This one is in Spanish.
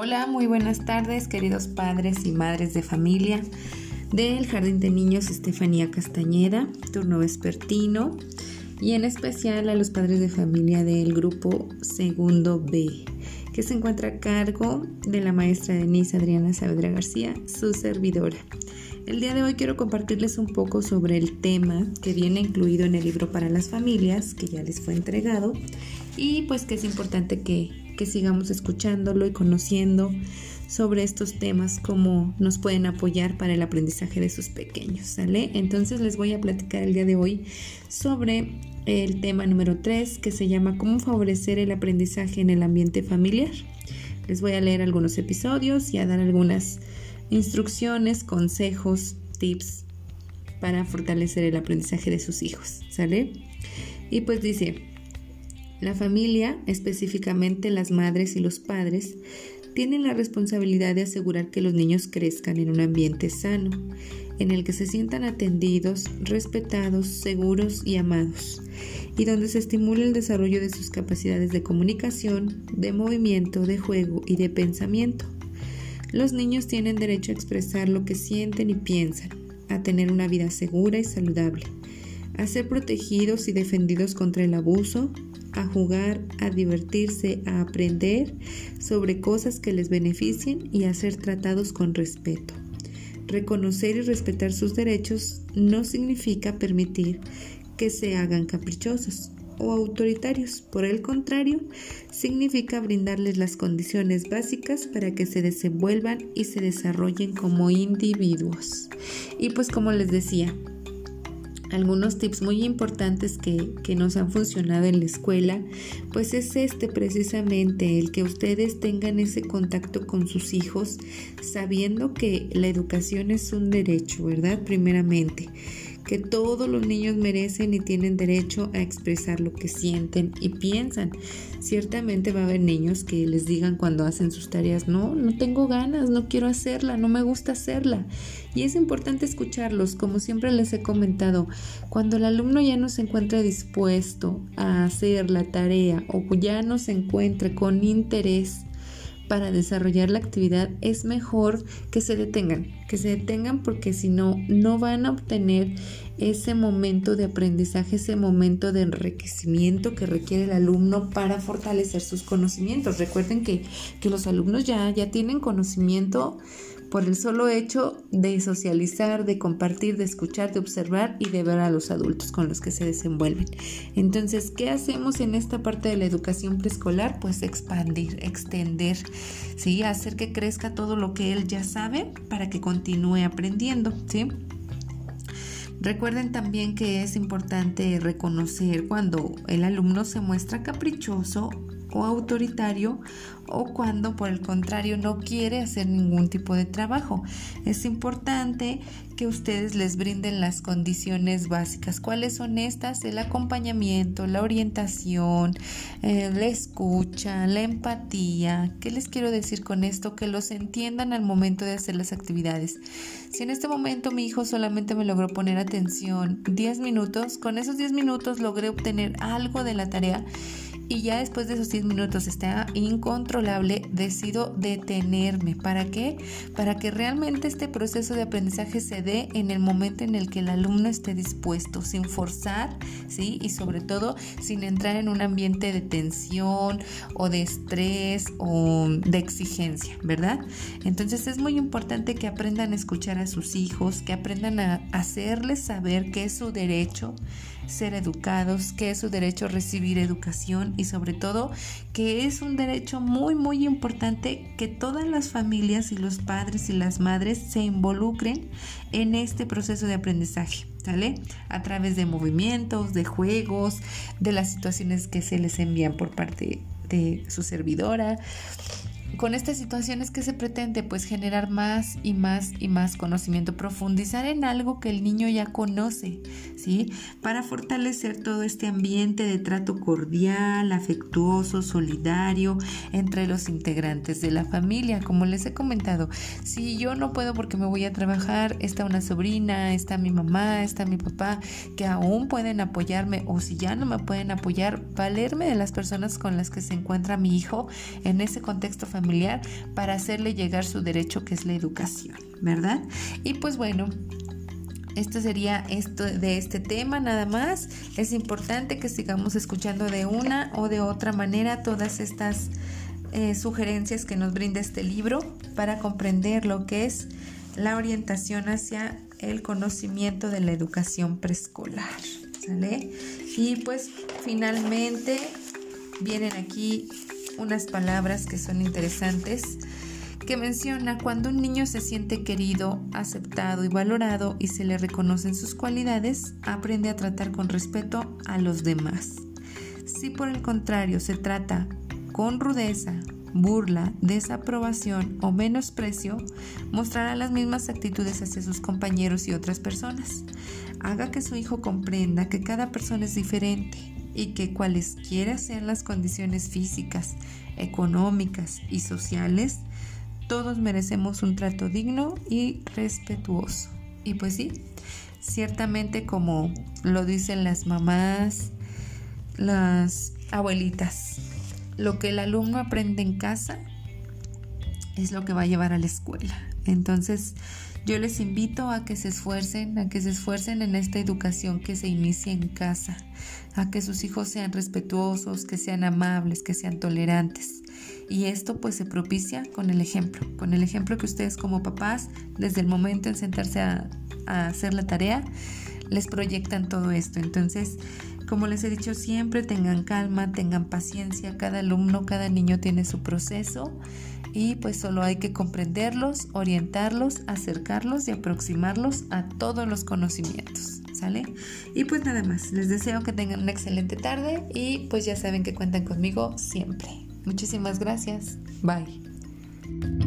Hola, muy buenas tardes, queridos padres y madres de familia del Jardín de Niños Estefanía Castañeda, turno vespertino, y en especial a los padres de familia del grupo Segundo B, que se encuentra a cargo de la maestra Denise Adriana Saavedra García, su servidora. El día de hoy quiero compartirles un poco sobre el tema que viene incluido en el libro para las familias, que ya les fue entregado, y pues que es importante que, sigamos escuchándolo y conociendo sobre estos temas, cómo nos pueden apoyar para el aprendizaje de sus pequeños, ¿sale? Entonces les voy a platicar el día de hoy sobre el tema número 3 que se llama cómo favorecer el aprendizaje en el ambiente familiar. Les voy a leer algunos episodios y a dar algunas instrucciones, consejos, tips para fortalecer el aprendizaje de sus hijos, ¿sale? Y pues dice, la familia, específicamente las madres y los padres, tienen la responsabilidad de asegurar que los niños crezcan en un ambiente sano, en el que se sientan atendidos, respetados, seguros y amados, y donde se estimule el desarrollo de sus capacidades de comunicación, de movimiento, de juego y de pensamiento. Los niños tienen derecho a expresar lo que sienten y piensan, a tener una vida segura y saludable, a ser protegidos y defendidos contra el abuso, a jugar, a divertirse, a aprender sobre cosas que les beneficien y a ser tratados con respeto. Reconocer y respetar sus derechos no significa permitir que se hagan caprichosos o autoritarios. Por el contrario, significa brindarles las condiciones básicas para que se desenvuelvan y se desarrollen como individuos. Y pues como les decía, algunos tips muy importantes que, que, nos han funcionado en la escuela, pues es este precisamente, el que ustedes tengan ese contacto con sus hijos, sabiendo que la educación es un derecho, ¿verdad? Primeramente que todos los niños merecen y tienen derecho a expresar lo que sienten y piensan. Ciertamente va a haber niños que les digan cuando hacen sus tareas, no, no tengo ganas, no quiero hacerla, no me gusta hacerla. Y es importante escucharlos, como siempre les he comentado, cuando el alumno ya no se encuentra dispuesto a hacer la tarea o ya no se encuentra con interés para desarrollar la actividad, es mejor que se detengan, que se detengan porque si no, no van a obtener ese momento de aprendizaje, ese momento de enriquecimiento que requiere el alumno para fortalecer sus conocimientos. Recuerden que, que los alumnos ya, ya tienen conocimiento por el solo hecho de socializar, de compartir, de escuchar, de observar y de ver a los adultos con los que se desenvuelven. Entonces, ¿qué hacemos en esta parte de la educación preescolar? Pues expandir, extender, ¿sí? Hacer que crezca todo lo que él ya sabe para que continúe aprendiendo, ¿sí? Recuerden también que es importante reconocer cuando el alumno se muestra caprichoso o autoritario o cuando por el contrario no quiere hacer ningún tipo de trabajo. Es importante que ustedes les brinden las condiciones básicas. ¿Cuáles son estas? El acompañamiento, la orientación, eh, la escucha, la empatía. ¿Qué les quiero decir con esto? Que los entiendan al momento de hacer las actividades. Si en este momento mi hijo solamente me logró poner atención 10 minutos, con esos 10 minutos logré obtener algo de la tarea y ya después de esos 10 minutos está incontrolable, decido detenerme. ¿Para qué? Para que realmente este proceso de aprendizaje se dé en el momento en el que el alumno esté dispuesto, sin forzar, ¿sí? Y sobre todo sin entrar en un ambiente de tensión o de estrés o de exigencia, ¿verdad? Entonces es muy importante que aprendan a escuchar a sus hijos, que aprendan a hacerles saber que es su derecho ser educados, que es su derecho recibir educación y sobre todo que es un derecho muy muy importante que todas las familias y los padres y las madres se involucren en este proceso de aprendizaje. ¿Sale? A través de movimientos, de juegos, de las situaciones que se les envían por parte de su servidora, con estas situaciones que se pretende pues generar más y más y más conocimiento, profundizar en algo que el niño ya conoce, ¿sí? Para fortalecer todo este ambiente de trato cordial, afectuoso, solidario entre los integrantes de la familia. Como les he comentado, si yo no puedo porque me voy a trabajar, está una sobrina, está mi mamá, está mi papá, que aún pueden apoyarme o si ya no me pueden apoyar, valerme de las personas con las que se encuentra mi hijo en ese contexto familiar para hacerle llegar su derecho que es la educación, ¿verdad? Y pues bueno, esto sería esto de este tema nada más. Es importante que sigamos escuchando de una o de otra manera todas estas eh, sugerencias que nos brinda este libro para comprender lo que es la orientación hacia el conocimiento de la educación preescolar. ¿Sale? Y pues finalmente vienen aquí unas palabras que son interesantes que menciona cuando un niño se siente querido, aceptado y valorado y se le reconocen sus cualidades, aprende a tratar con respeto a los demás. Si por el contrario se trata con rudeza, burla, desaprobación o menosprecio, mostrará las mismas actitudes hacia sus compañeros y otras personas. Haga que su hijo comprenda que cada persona es diferente y que cualesquiera sean las condiciones físicas, económicas y sociales, todos merecemos un trato digno y respetuoso. Y pues sí, ciertamente como lo dicen las mamás, las abuelitas, lo que el alumno aprende en casa es lo que va a llevar a la escuela. Entonces, yo les invito a que se esfuercen, a que se esfuercen en esta educación que se inicia en casa, a que sus hijos sean respetuosos, que sean amables, que sean tolerantes. Y esto pues se propicia con el ejemplo, con el ejemplo que ustedes como papás, desde el momento en sentarse a, hacer la tarea, les proyectan todo esto. Entonces, como les he dicho siempre, tengan calma, tengan paciencia, cada alumno, cada niño tiene su proceso y pues solo hay que comprenderlos, orientarlos, acercarlos y aproximarlos a todos los conocimientos. ¿Sale? Y pues nada más, les deseo que tengan una excelente tarde y pues ya saben que cuentan conmigo siempre. Muchísimas gracias. Bye.